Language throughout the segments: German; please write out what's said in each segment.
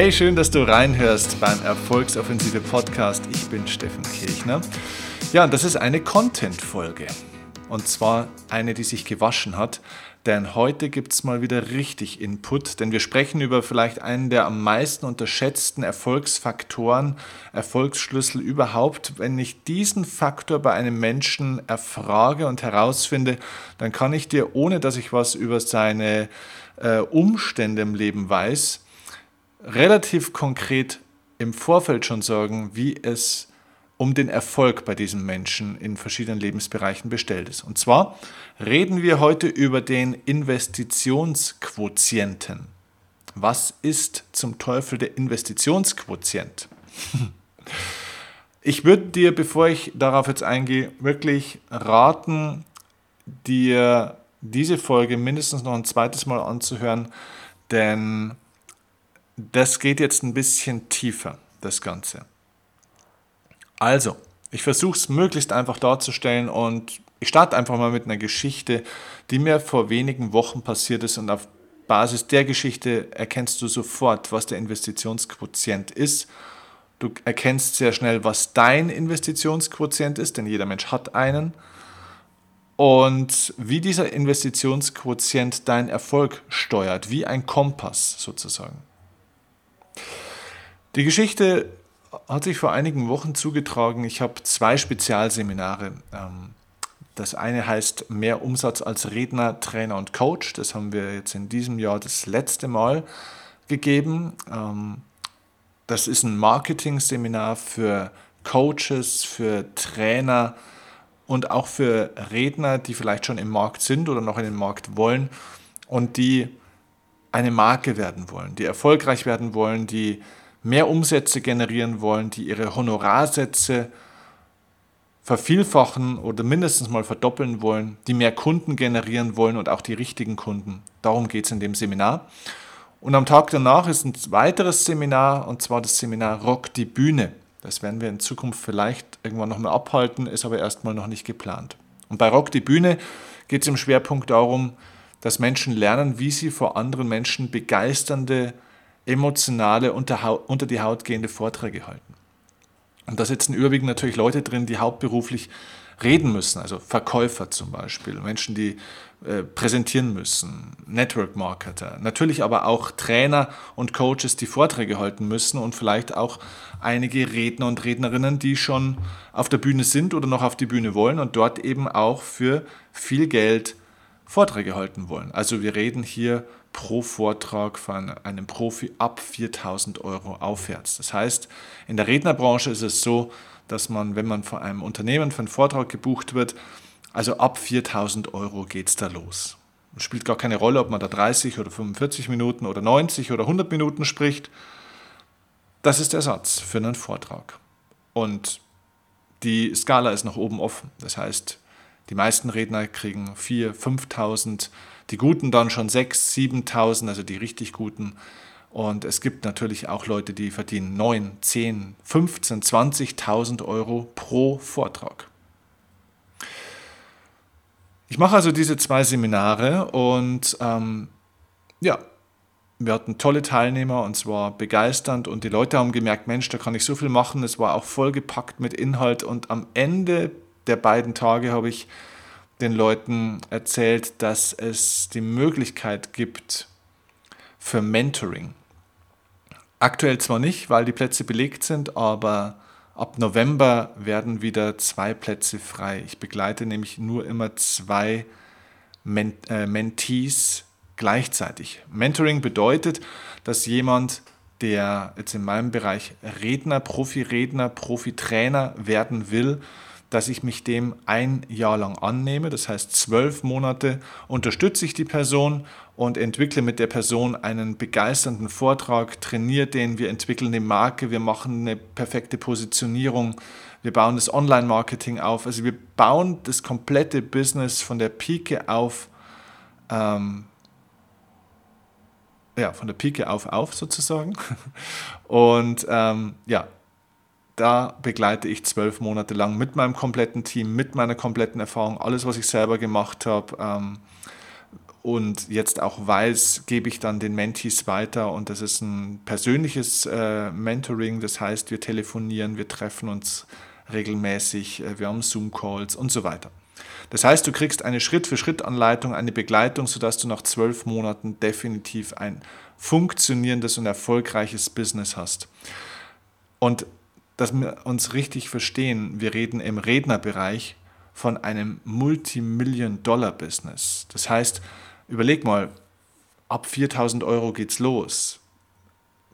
Hey, schön, dass du reinhörst beim Erfolgsoffensive Podcast. Ich bin Steffen Kirchner. Ja, und das ist eine Content-Folge. Und zwar eine, die sich gewaschen hat. Denn heute gibt es mal wieder richtig Input, denn wir sprechen über vielleicht einen der am meisten unterschätzten Erfolgsfaktoren, Erfolgsschlüssel überhaupt. Wenn ich diesen Faktor bei einem Menschen erfrage und herausfinde, dann kann ich dir, ohne dass ich was über seine äh, Umstände im Leben weiß, relativ konkret im Vorfeld schon sagen, wie es um den Erfolg bei diesem Menschen in verschiedenen Lebensbereichen bestellt ist. Und zwar reden wir heute über den Investitionsquotienten. Was ist zum Teufel der Investitionsquotient? Ich würde dir, bevor ich darauf jetzt eingehe, wirklich raten, dir diese Folge mindestens noch ein zweites Mal anzuhören, denn das geht jetzt ein bisschen tiefer, das Ganze. Also, ich versuche es möglichst einfach darzustellen und ich starte einfach mal mit einer Geschichte, die mir vor wenigen Wochen passiert ist und auf Basis der Geschichte erkennst du sofort, was der Investitionsquotient ist. Du erkennst sehr schnell, was dein Investitionsquotient ist, denn jeder Mensch hat einen. Und wie dieser Investitionsquotient deinen Erfolg steuert, wie ein Kompass sozusagen. Die Geschichte hat sich vor einigen Wochen zugetragen. Ich habe zwei Spezialseminare. Ähm, das eine heißt Mehr Umsatz als Redner, Trainer und Coach. Das haben wir jetzt in diesem Jahr das letzte Mal gegeben. Ähm, das ist ein Marketing-Seminar für Coaches, für Trainer und auch für Redner, die vielleicht schon im Markt sind oder noch in den Markt wollen und die eine Marke werden wollen, die erfolgreich werden wollen, die mehr Umsätze generieren wollen, die ihre Honorarsätze vervielfachen oder mindestens mal verdoppeln wollen, die mehr Kunden generieren wollen und auch die richtigen Kunden. Darum geht es in dem Seminar. Und am Tag danach ist ein weiteres Seminar, und zwar das Seminar Rock die Bühne. Das werden wir in Zukunft vielleicht irgendwann nochmal abhalten, ist aber erstmal noch nicht geplant. Und bei Rock die Bühne geht es im Schwerpunkt darum, dass Menschen lernen, wie sie vor anderen Menschen begeisternde emotionale, unter, unter die Haut gehende Vorträge halten. Und da sitzen überwiegend natürlich Leute drin, die hauptberuflich reden müssen, also Verkäufer zum Beispiel, Menschen, die äh, präsentieren müssen, Network Marketer, natürlich aber auch Trainer und Coaches, die Vorträge halten müssen und vielleicht auch einige Redner und Rednerinnen, die schon auf der Bühne sind oder noch auf die Bühne wollen und dort eben auch für viel Geld Vorträge halten wollen. Also wir reden hier pro Vortrag von einem Profi ab 4000 Euro aufwärts. Das heißt, in der Rednerbranche ist es so, dass man, wenn man von einem Unternehmen für einen Vortrag gebucht wird, also ab 4000 Euro geht es da los. Es spielt gar keine Rolle, ob man da 30 oder 45 Minuten oder 90 oder 100 Minuten spricht. Das ist der Satz für einen Vortrag. Und die Skala ist nach oben offen. Das heißt, die meisten Redner kriegen 4.000, 5.000, die Guten dann schon 6.000, 7.000, also die richtig Guten. Und es gibt natürlich auch Leute, die verdienen 9, 10, 15, 20.000 Euro pro Vortrag. Ich mache also diese zwei Seminare und ähm, ja, wir hatten tolle Teilnehmer und zwar begeisternd und die Leute haben gemerkt, Mensch, da kann ich so viel machen. Es war auch vollgepackt mit Inhalt und am Ende der beiden Tage habe ich den Leuten erzählt, dass es die Möglichkeit gibt für Mentoring. Aktuell zwar nicht, weil die Plätze belegt sind, aber ab November werden wieder zwei Plätze frei. Ich begleite nämlich nur immer zwei äh, Mentees gleichzeitig. Mentoring bedeutet, dass jemand, der jetzt in meinem Bereich Redner, Profi-Redner, Profi-Trainer werden will, dass ich mich dem ein Jahr lang annehme. Das heißt, zwölf Monate unterstütze ich die Person und entwickle mit der Person einen begeisternden Vortrag, trainiere den, wir entwickeln eine Marke, wir machen eine perfekte Positionierung, wir bauen das Online-Marketing auf. Also wir bauen das komplette Business von der Pike auf, ähm, ja, von der Pike auf auf sozusagen. Und ähm, ja, da begleite ich zwölf Monate lang mit meinem kompletten Team, mit meiner kompletten Erfahrung, alles, was ich selber gemacht habe. Ähm, und jetzt auch weiß, gebe ich dann den Mentees weiter und das ist ein persönliches äh, Mentoring, das heißt, wir telefonieren, wir treffen uns regelmäßig, äh, wir haben Zoom-Calls und so weiter. Das heißt, du kriegst eine Schritt-für-Schritt-Anleitung, eine Begleitung, sodass du nach zwölf Monaten definitiv ein funktionierendes und erfolgreiches Business hast. Und dass wir uns richtig verstehen, wir reden im Rednerbereich von einem Multimillion-Dollar-Business. Das heißt, überleg mal, ab 4000 Euro geht's los.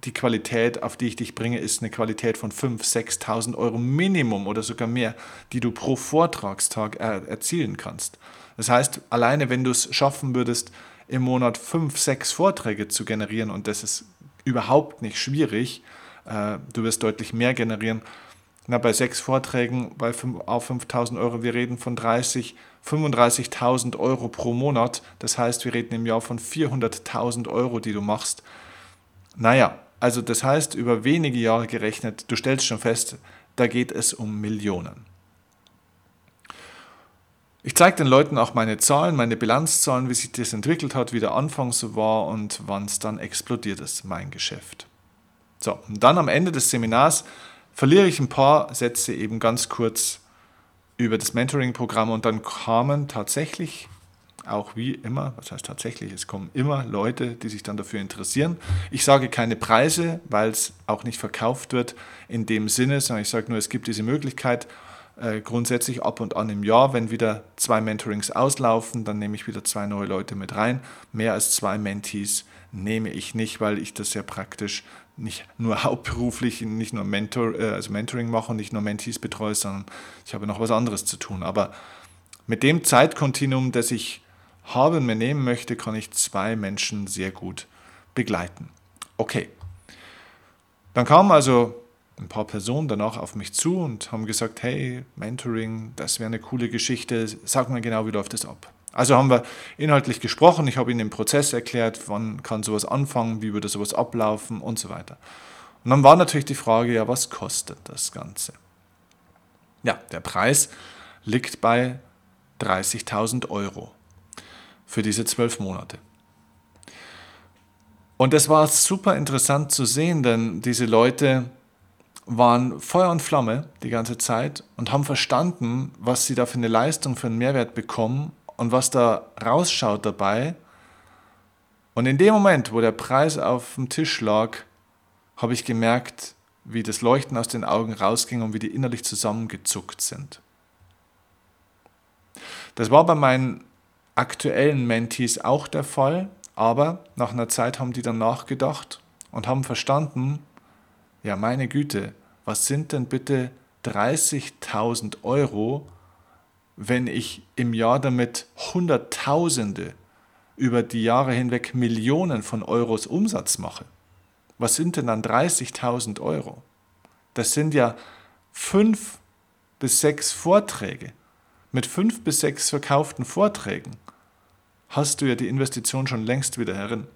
Die Qualität, auf die ich dich bringe, ist eine Qualität von 5.000, 6.000 Euro Minimum oder sogar mehr, die du pro Vortragstag er erzielen kannst. Das heißt, alleine wenn du es schaffen würdest, im Monat fünf, sechs Vorträge zu generieren, und das ist überhaupt nicht schwierig, äh, du wirst deutlich mehr generieren, na, bei sechs Vorträgen bei 5, auf 5000 Euro, wir reden von 30, 35.000 Euro pro Monat. Das heißt, wir reden im Jahr von 400.000 Euro, die du machst. Naja, also das heißt, über wenige Jahre gerechnet, du stellst schon fest, da geht es um Millionen. Ich zeige den Leuten auch meine Zahlen, meine Bilanzzahlen, wie sich das entwickelt hat, wie der Anfang so war und wann es dann explodiert ist, mein Geschäft. So, und dann am Ende des Seminars verliere ich ein paar Sätze eben ganz kurz über das Mentoring-Programm und dann kamen tatsächlich auch wie immer, was heißt tatsächlich, es kommen immer Leute, die sich dann dafür interessieren. Ich sage keine Preise, weil es auch nicht verkauft wird in dem Sinne, sondern ich sage nur, es gibt diese Möglichkeit äh, grundsätzlich ab und an im Jahr, wenn wieder zwei Mentorings auslaufen, dann nehme ich wieder zwei neue Leute mit rein. Mehr als zwei Mentees nehme ich nicht, weil ich das ja praktisch nicht nur hauptberuflich, nicht nur Mentor, äh, also Mentoring mache und nicht nur Mentees betreue, sondern ich habe noch was anderes zu tun. Aber mit dem Zeitkontinuum, das ich habe und mir nehmen möchte, kann ich zwei Menschen sehr gut begleiten. Okay. Dann kamen also ein paar Personen danach auf mich zu und haben gesagt, hey, Mentoring, das wäre eine coole Geschichte, sag mal genau, wie läuft das ab? Also haben wir inhaltlich gesprochen, ich habe ihnen den Prozess erklärt, wann kann sowas anfangen, wie würde sowas ablaufen und so weiter. Und dann war natürlich die Frage, ja, was kostet das Ganze? Ja, der Preis liegt bei 30.000 Euro für diese zwölf Monate. Und es war super interessant zu sehen, denn diese Leute waren Feuer und Flamme die ganze Zeit und haben verstanden, was sie da für eine Leistung, für einen Mehrwert bekommen und was da rausschaut dabei. Und in dem Moment, wo der Preis auf dem Tisch lag, habe ich gemerkt, wie das Leuchten aus den Augen rausging und wie die innerlich zusammengezuckt sind. Das war bei meinen aktuellen Mentees auch der Fall, aber nach einer Zeit haben die dann nachgedacht und haben verstanden, ja meine Güte, was sind denn bitte 30.000 Euro wenn ich im Jahr damit Hunderttausende über die Jahre hinweg Millionen von Euros Umsatz mache. Was sind denn dann 30.000 Euro? Das sind ja fünf bis sechs Vorträge. Mit fünf bis sechs verkauften Vorträgen hast du ja die Investition schon längst wieder herin.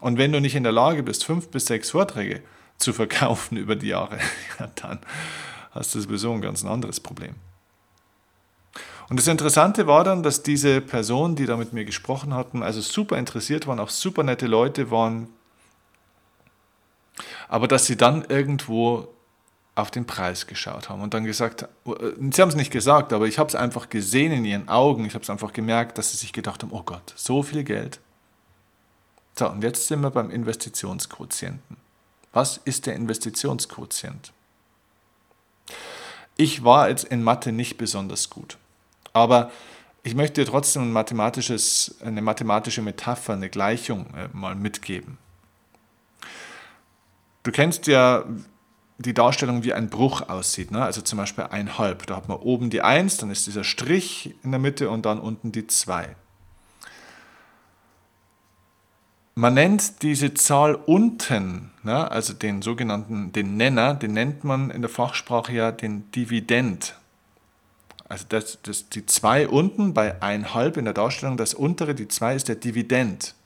Und wenn du nicht in der Lage bist, fünf bis sechs Vorträge zu verkaufen über die Jahre, ja, dann hast du sowieso ein ganz anderes Problem. Und das Interessante war dann, dass diese Personen, die da mit mir gesprochen hatten, also super interessiert waren, auch super nette Leute waren, aber dass sie dann irgendwo auf den Preis geschaut haben und dann gesagt, äh, sie haben es nicht gesagt, aber ich habe es einfach gesehen in ihren Augen, ich habe es einfach gemerkt, dass sie sich gedacht haben, oh Gott, so viel Geld. So, und jetzt sind wir beim Investitionsquotienten. Was ist der Investitionsquotient? Ich war jetzt in Mathe nicht besonders gut. Aber ich möchte dir trotzdem ein mathematisches, eine mathematische Metapher, eine Gleichung äh, mal mitgeben. Du kennst ja die Darstellung, wie ein Bruch aussieht. Ne? Also zum Beispiel ein Halb. Da hat man oben die 1, dann ist dieser Strich in der Mitte und dann unten die 2. Man nennt diese Zahl unten, ne? also den sogenannten, den Nenner, den nennt man in der Fachsprache ja den Dividend. Also das, das, die 2 unten bei 1,5 in der Darstellung, das untere, die 2 ist der Dividend.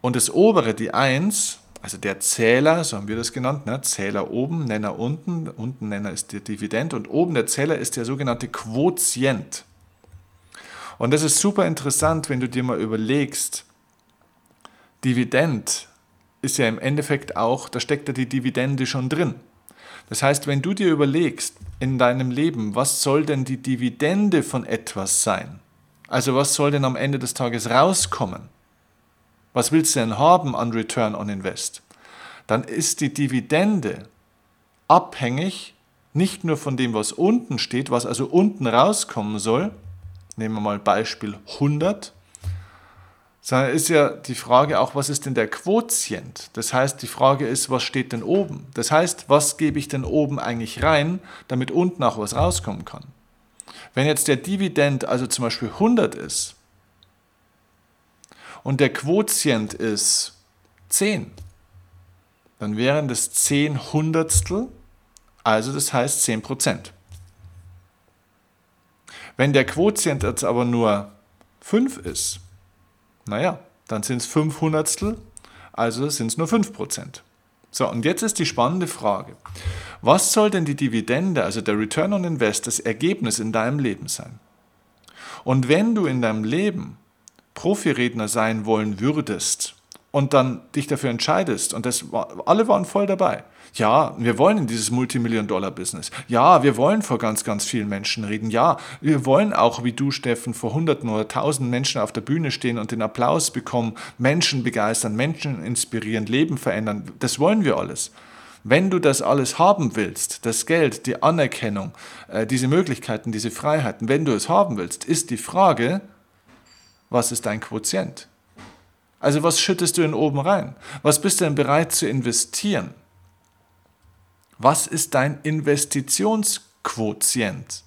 Und das obere, die 1, also der Zähler, so haben wir das genannt, ne? Zähler oben, Nenner unten, unten Nenner ist der Dividend und oben der Zähler ist der sogenannte Quotient. Und das ist super interessant, wenn du dir mal überlegst, Dividend ist ja im Endeffekt auch, da steckt ja die Dividende schon drin. Das heißt, wenn du dir überlegst in deinem Leben, was soll denn die Dividende von etwas sein? Also was soll denn am Ende des Tages rauskommen? Was willst du denn haben an Return on Invest? Dann ist die Dividende abhängig nicht nur von dem, was unten steht, was also unten rauskommen soll, nehmen wir mal Beispiel 100, sondern ist ja die Frage auch, was ist denn der Quotient? Das heißt, die Frage ist, was steht denn oben? Das heißt, was gebe ich denn oben eigentlich rein, damit unten auch was rauskommen kann? Wenn jetzt der Dividend also zum Beispiel 100 ist und der Quotient ist 10, dann wären das 10 Hundertstel, also das heißt 10 Prozent. Wenn der Quotient jetzt aber nur 5 ist, naja, dann sind es 5 Hundertstel, also sind es nur 5 Prozent. So, und jetzt ist die spannende Frage. Was soll denn die Dividende, also der Return on Invest, das Ergebnis in deinem Leben sein? Und wenn du in deinem Leben Profiredner sein wollen würdest und dann dich dafür entscheidest, und das alle waren voll dabei, ja, wir wollen in dieses Multimillion-Dollar-Business. Ja, wir wollen vor ganz, ganz vielen Menschen reden. Ja, wir wollen auch, wie du, Steffen, vor Hunderten oder Tausenden Menschen auf der Bühne stehen und den Applaus bekommen, Menschen begeistern, Menschen inspirieren, Leben verändern. Das wollen wir alles. Wenn du das alles haben willst, das Geld, die Anerkennung, äh, diese Möglichkeiten, diese Freiheiten, wenn du es haben willst, ist die Frage, was ist dein Quotient? Also was schüttest du in oben rein? Was bist du denn bereit zu investieren? Was ist dein Investitionsquotient?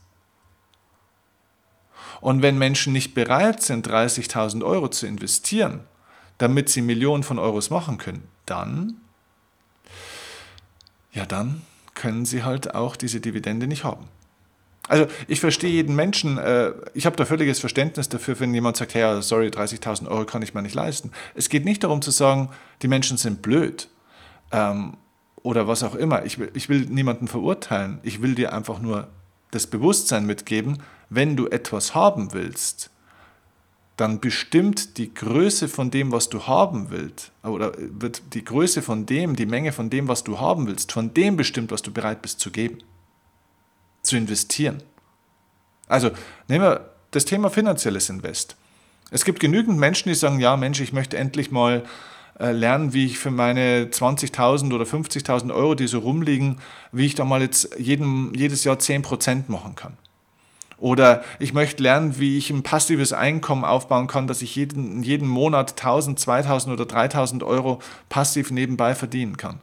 Und wenn Menschen nicht bereit sind, 30.000 Euro zu investieren, damit sie Millionen von Euros machen können, dann, ja, dann können sie halt auch diese Dividende nicht haben. Also ich verstehe jeden Menschen, äh, ich habe da völliges Verständnis dafür, wenn jemand sagt, hey, sorry, 30.000 Euro kann ich mir nicht leisten. Es geht nicht darum zu sagen, die Menschen sind blöd ähm, oder was auch immer. Ich will, ich will niemanden verurteilen. Ich will dir einfach nur das Bewusstsein mitgeben, wenn du etwas haben willst, dann bestimmt die Größe von dem, was du haben willst, oder wird die Größe von dem, die Menge von dem, was du haben willst, von dem bestimmt, was du bereit bist zu geben, zu investieren. Also nehmen wir das Thema finanzielles Invest. Es gibt genügend Menschen, die sagen, ja Mensch, ich möchte endlich mal äh, lernen, wie ich für meine 20.000 oder 50.000 Euro, die so rumliegen, wie ich da mal jetzt jeden, jedes Jahr 10% machen kann. Oder ich möchte lernen, wie ich ein passives Einkommen aufbauen kann, dass ich jeden, jeden Monat 1000, 2000 oder 3000 Euro passiv nebenbei verdienen kann.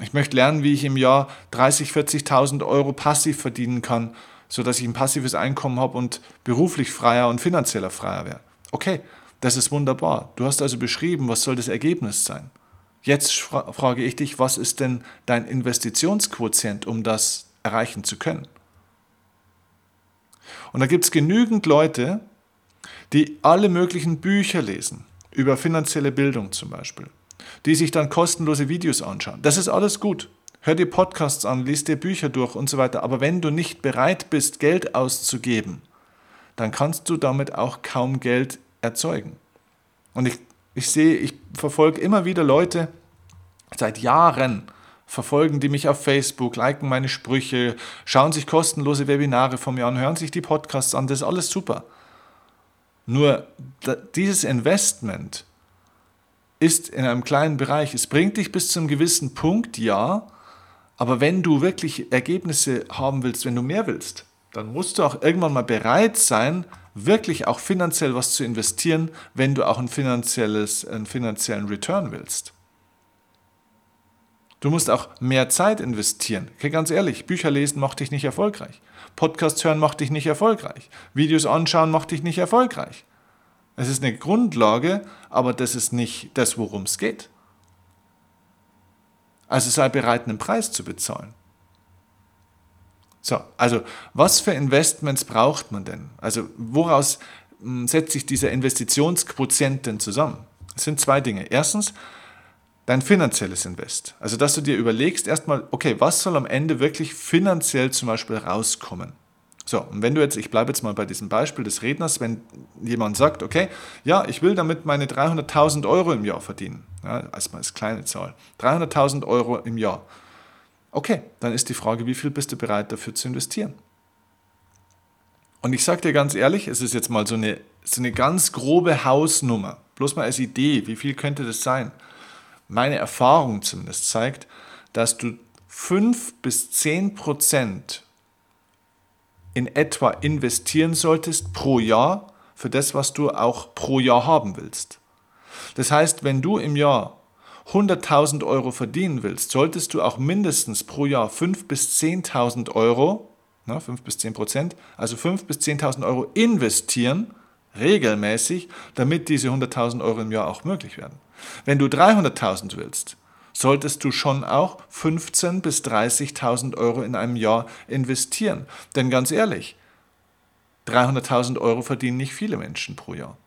Ich möchte lernen, wie ich im Jahr 30, 40.000 Euro passiv verdienen kann, sodass ich ein passives Einkommen habe und beruflich freier und finanzieller freier werde. Okay, das ist wunderbar. Du hast also beschrieben, was soll das Ergebnis sein. Jetzt frage ich dich, was ist denn dein Investitionsquotient, um das erreichen zu können? Und da gibt es genügend Leute, die alle möglichen Bücher lesen, über finanzielle Bildung zum Beispiel, die sich dann kostenlose Videos anschauen. Das ist alles gut. Hör dir Podcasts an, lies dir Bücher durch und so weiter. Aber wenn du nicht bereit bist, Geld auszugeben, dann kannst du damit auch kaum Geld erzeugen. Und ich, ich sehe, ich verfolge immer wieder Leute, seit Jahren verfolgen die mich auf Facebook, liken meine Sprüche, schauen sich kostenlose Webinare von mir an, hören sich die Podcasts an, das ist alles super. Nur dieses Investment ist in einem kleinen Bereich. Es bringt dich bis zu einem gewissen Punkt, ja, aber wenn du wirklich Ergebnisse haben willst, wenn du mehr willst, dann musst du auch irgendwann mal bereit sein, wirklich auch finanziell was zu investieren, wenn du auch ein finanzielles, einen finanziellen Return willst. Du musst auch mehr Zeit investieren. Okay, ganz ehrlich, Bücher lesen macht dich nicht erfolgreich. Podcast hören macht dich nicht erfolgreich. Videos anschauen macht dich nicht erfolgreich. Es ist eine Grundlage, aber das ist nicht das, worum es geht. Also sei bereit, einen Preis zu bezahlen. So, also was für Investments braucht man denn? Also woraus hm, setzt sich dieser Investitionsquotient denn zusammen? Es sind zwei Dinge. Erstens, dein finanzielles Invest. Also dass du dir überlegst erstmal, okay, was soll am Ende wirklich finanziell zum Beispiel rauskommen? So, und wenn du jetzt, ich bleibe jetzt mal bei diesem Beispiel des Redners, wenn jemand sagt, okay, ja, ich will damit meine 300.000 Euro im Jahr verdienen, ja, erstmal als kleine Zahl, 300.000 Euro im Jahr. Okay, dann ist die Frage, wie viel bist du bereit dafür zu investieren? Und ich sage dir ganz ehrlich, es ist jetzt mal so eine, so eine ganz grobe Hausnummer, bloß mal als Idee, wie viel könnte das sein? Meine Erfahrung zumindest zeigt, dass du 5 bis 10 Prozent in etwa investieren solltest pro Jahr für das, was du auch pro Jahr haben willst. Das heißt, wenn du im Jahr 100.000 Euro verdienen willst, solltest du auch mindestens pro Jahr 5.000 bis 10.000 Euro, ne, 5 bis 10 Prozent, also 5.000 bis 10.000 Euro investieren, regelmäßig, damit diese 100.000 Euro im Jahr auch möglich werden. Wenn du 300.000 willst, solltest du schon auch 15.000 bis 30.000 Euro in einem Jahr investieren. Denn ganz ehrlich, 300.000 Euro verdienen nicht viele Menschen pro Jahr.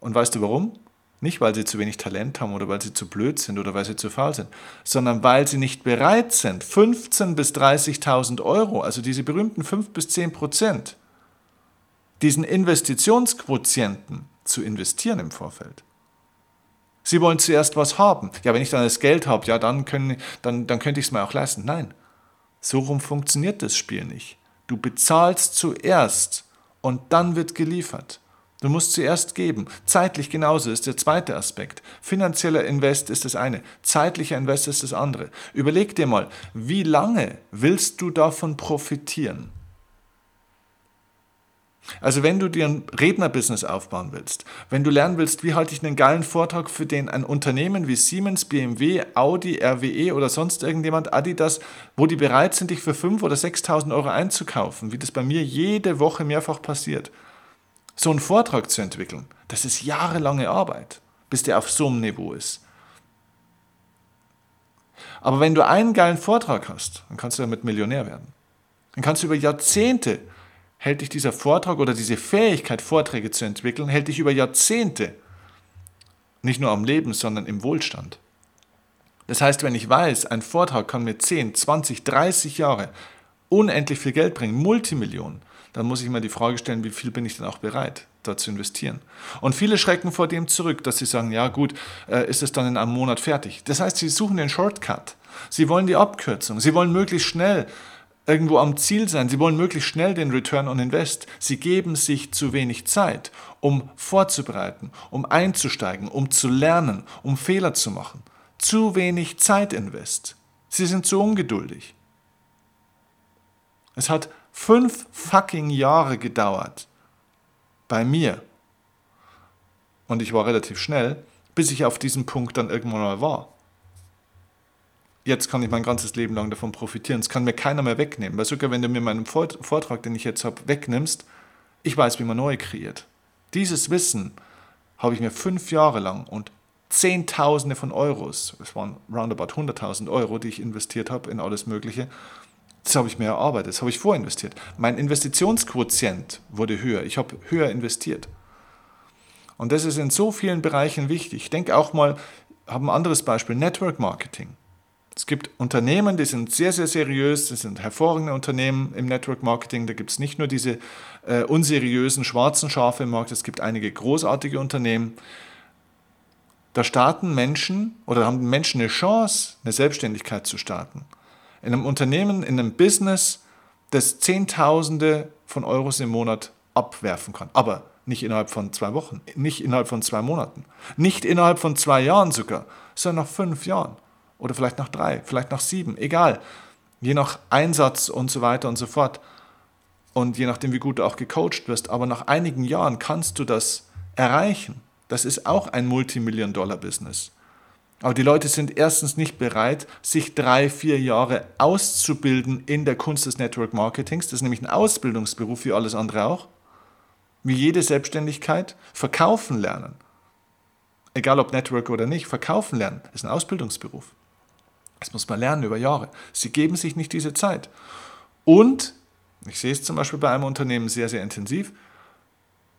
Und weißt du warum? Nicht, weil sie zu wenig Talent haben oder weil sie zu blöd sind oder weil sie zu faul sind, sondern weil sie nicht bereit sind, 15.000 bis 30.000 Euro, also diese berühmten 5 bis 10 Prozent, diesen Investitionsquotienten zu investieren im Vorfeld. Sie wollen zuerst was haben. Ja, wenn ich dann das Geld habe, ja, dann, können, dann, dann könnte ich es mir auch leisten. Nein, so rum funktioniert das Spiel nicht. Du bezahlst zuerst und dann wird geliefert. Du musst zuerst geben. Zeitlich genauso ist der zweite Aspekt. Finanzieller Invest ist das eine, zeitlicher Invest ist das andere. Überleg dir mal, wie lange willst du davon profitieren? Also wenn du dir ein Rednerbusiness aufbauen willst, wenn du lernen willst, wie halte ich einen geilen Vortrag, für den ein Unternehmen wie Siemens, BMW, Audi, RWE oder sonst irgendjemand, Adidas, wo die bereit sind, dich für 5.000 oder 6.000 Euro einzukaufen, wie das bei mir jede Woche mehrfach passiert, so einen Vortrag zu entwickeln, das ist jahrelange Arbeit, bis der auf so einem Niveau ist. Aber wenn du einen geilen Vortrag hast, dann kannst du damit Millionär werden. Dann kannst du über Jahrzehnte hält dich dieser Vortrag oder diese Fähigkeit, Vorträge zu entwickeln, hält dich über Jahrzehnte nicht nur am Leben, sondern im Wohlstand. Das heißt, wenn ich weiß, ein Vortrag kann mir 10, 20, 30 Jahre unendlich viel Geld bringen, Multimillionen, dann muss ich mir die Frage stellen, wie viel bin ich denn auch bereit, da zu investieren. Und viele schrecken vor dem zurück, dass sie sagen, ja gut, äh, ist es dann in einem Monat fertig. Das heißt, sie suchen den Shortcut. Sie wollen die Abkürzung. Sie wollen möglichst schnell irgendwo am Ziel sein. Sie wollen möglichst schnell den Return on Invest. Sie geben sich zu wenig Zeit, um vorzubereiten, um einzusteigen, um zu lernen, um Fehler zu machen. Zu wenig Zeit invest. Sie sind zu ungeduldig. Es hat fünf fucking Jahre gedauert bei mir. Und ich war relativ schnell, bis ich auf diesem Punkt dann irgendwann mal war jetzt kann ich mein ganzes Leben lang davon profitieren. Es kann mir keiner mehr wegnehmen. Weil sogar wenn du mir meinen Vortrag, den ich jetzt habe, wegnimmst, ich weiß, wie man neu kreiert. Dieses Wissen habe ich mir fünf Jahre lang und Zehntausende von Euros, es waren roundabout 100.000 Euro, die ich investiert habe in alles Mögliche, das habe ich mir erarbeitet, das habe ich vorinvestiert. Mein Investitionsquotient wurde höher, ich habe höher investiert. Und das ist in so vielen Bereichen wichtig. Ich denke auch mal, habe ein anderes Beispiel, Network Marketing. Es gibt Unternehmen, die sind sehr, sehr seriös, das sind hervorragende Unternehmen im Network Marketing. Da gibt es nicht nur diese äh, unseriösen schwarzen Schafe im Markt, es gibt einige großartige Unternehmen. Da starten Menschen oder haben Menschen eine Chance, eine Selbstständigkeit zu starten. In einem Unternehmen, in einem Business, das Zehntausende von Euros im Monat abwerfen kann. Aber nicht innerhalb von zwei Wochen, nicht innerhalb von zwei Monaten, nicht innerhalb von zwei Jahren sogar, sondern nach fünf Jahren oder vielleicht nach drei, vielleicht nach sieben, egal. Je nach Einsatz und so weiter und so fort. Und je nachdem, wie gut du auch gecoacht wirst. Aber nach einigen Jahren kannst du das erreichen. Das ist auch ein Multimillion-Dollar-Business. Aber die Leute sind erstens nicht bereit, sich drei, vier Jahre auszubilden in der Kunst des Network Marketings. Das ist nämlich ein Ausbildungsberuf wie alles andere auch. Wie jede Selbstständigkeit. Verkaufen lernen. Egal ob Network oder nicht, verkaufen lernen ist ein Ausbildungsberuf. Das muss man lernen über Jahre. Sie geben sich nicht diese Zeit. Und, ich sehe es zum Beispiel bei einem Unternehmen sehr, sehr intensiv,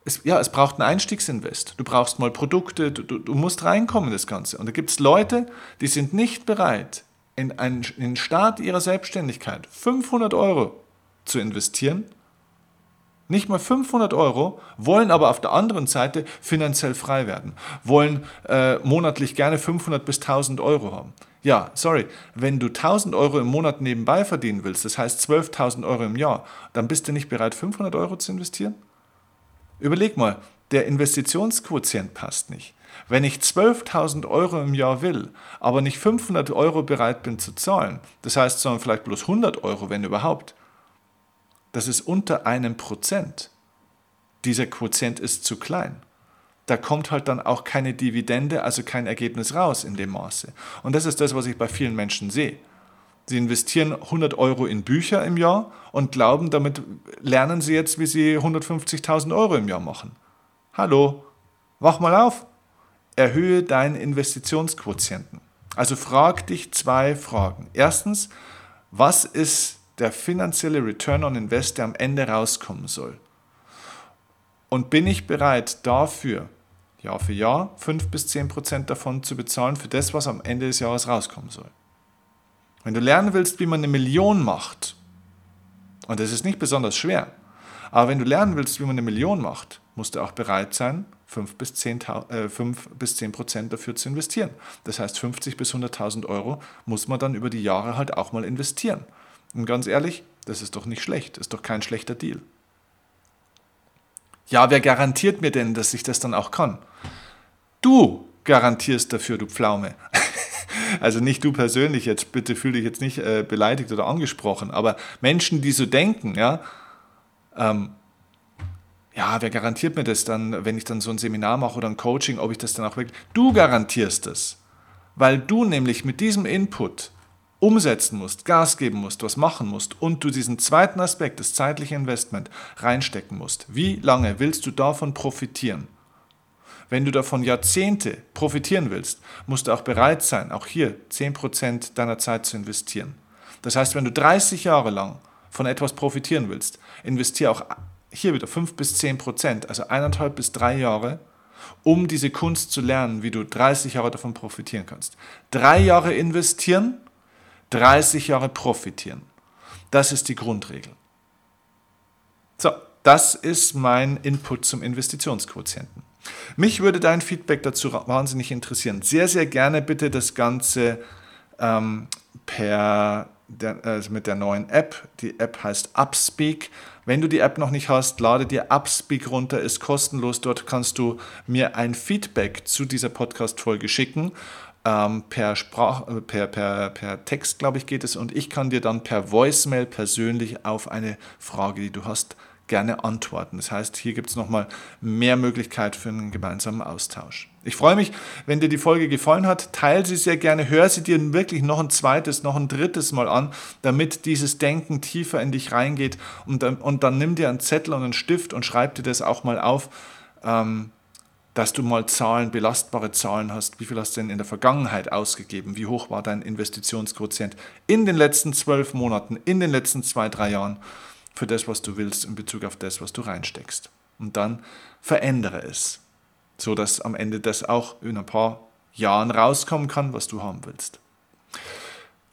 es, ja, es braucht einen Einstiegsinvest. Du brauchst mal Produkte, du, du, du musst reinkommen in das Ganze. Und da gibt es Leute, die sind nicht bereit, in, einen, in den Start ihrer Selbstständigkeit 500 Euro zu investieren, nicht mal 500 Euro, wollen aber auf der anderen Seite finanziell frei werden, wollen äh, monatlich gerne 500 bis 1000 Euro haben. Ja, sorry, wenn du 1000 Euro im Monat nebenbei verdienen willst, das heißt 12.000 Euro im Jahr, dann bist du nicht bereit, 500 Euro zu investieren? Überleg mal, der Investitionsquotient passt nicht. Wenn ich 12.000 Euro im Jahr will, aber nicht 500 Euro bereit bin zu zahlen, das heißt, sondern vielleicht bloß 100 Euro, wenn überhaupt, das ist unter einem Prozent. Dieser Quotient ist zu klein. Da kommt halt dann auch keine Dividende, also kein Ergebnis raus in dem Maße. Und das ist das, was ich bei vielen Menschen sehe. Sie investieren 100 Euro in Bücher im Jahr und glauben, damit lernen sie jetzt, wie sie 150.000 Euro im Jahr machen. Hallo, wach mal auf. Erhöhe deinen Investitionsquotienten. Also frag dich zwei Fragen. Erstens, was ist der finanzielle Return on Invest, der am Ende rauskommen soll. Und bin ich bereit dafür, Jahr für Jahr, 5 bis 10 Prozent davon zu bezahlen für das, was am Ende des Jahres rauskommen soll? Wenn du lernen willst, wie man eine Million macht, und das ist nicht besonders schwer, aber wenn du lernen willst, wie man eine Million macht, musst du auch bereit sein, 5 bis 10, äh, 5 bis 10 Prozent dafür zu investieren. Das heißt, 50 bis 100.000 Euro muss man dann über die Jahre halt auch mal investieren. Und ganz ehrlich, das ist doch nicht schlecht, ist doch kein schlechter Deal. Ja, wer garantiert mir denn, dass ich das dann auch kann? Du garantierst dafür, du Pflaume. Also nicht du persönlich jetzt, bitte fühle dich jetzt nicht äh, beleidigt oder angesprochen, aber Menschen, die so denken, ja, ähm, ja, wer garantiert mir das dann, wenn ich dann so ein Seminar mache oder ein Coaching, ob ich das dann auch wirklich. Du garantierst es, weil du nämlich mit diesem Input umsetzen musst, Gas geben musst, was machen musst und du diesen zweiten Aspekt, das zeitliche Investment, reinstecken musst. Wie lange willst du davon profitieren? Wenn du davon Jahrzehnte profitieren willst, musst du auch bereit sein, auch hier 10% deiner Zeit zu investieren. Das heißt, wenn du 30 Jahre lang von etwas profitieren willst, investiere auch hier wieder 5 bis 10% also eineinhalb bis drei Jahre, um diese Kunst zu lernen, wie du 30 Jahre davon profitieren kannst. Drei Jahre investieren 30 Jahre profitieren. Das ist die Grundregel. So, das ist mein Input zum Investitionsquotienten. Mich würde dein Feedback dazu wahnsinnig interessieren. Sehr, sehr gerne bitte das Ganze ähm, per der, also mit der neuen App. Die App heißt Upspeak. Wenn du die App noch nicht hast, lade dir Upspeak runter, ist kostenlos. Dort kannst du mir ein Feedback zu dieser Podcast-Folge schicken ähm, per, Sprach, äh, per, per, per Text, glaube ich, geht es. Und ich kann dir dann per Voicemail persönlich auf eine Frage, die du hast, gerne antworten. Das heißt, hier gibt es nochmal mehr Möglichkeit für einen gemeinsamen Austausch. Ich freue mich, wenn dir die Folge gefallen hat. Teile sie sehr gerne, hör sie dir wirklich noch ein zweites, noch ein drittes Mal an, damit dieses Denken tiefer in dich reingeht. Und dann, und dann nimm dir einen Zettel und einen Stift und schreib dir das auch mal auf. Ähm, dass du mal Zahlen, belastbare Zahlen hast. Wie viel hast du denn in der Vergangenheit ausgegeben? Wie hoch war dein Investitionsquotient in den letzten zwölf Monaten, in den letzten zwei, drei Jahren für das, was du willst in Bezug auf das, was du reinsteckst? Und dann verändere es, so dass am Ende das auch in ein paar Jahren rauskommen kann, was du haben willst.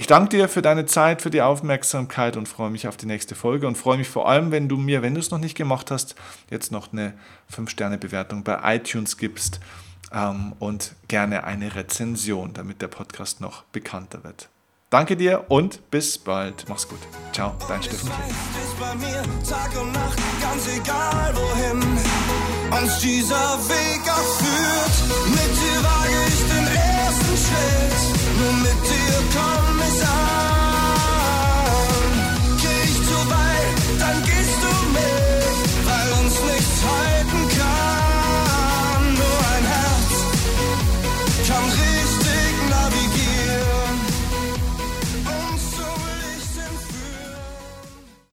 Ich danke dir für deine Zeit, für die Aufmerksamkeit und freue mich auf die nächste Folge und freue mich vor allem, wenn du mir, wenn du es noch nicht gemacht hast, jetzt noch eine 5-Sterne-Bewertung bei iTunes gibst ähm, und gerne eine Rezension, damit der Podcast noch bekannter wird. Danke dir und bis bald. Mach's gut. Ciao, dein Steffen. Mit dir wage ich den ersten Schritt, nur mit dir komm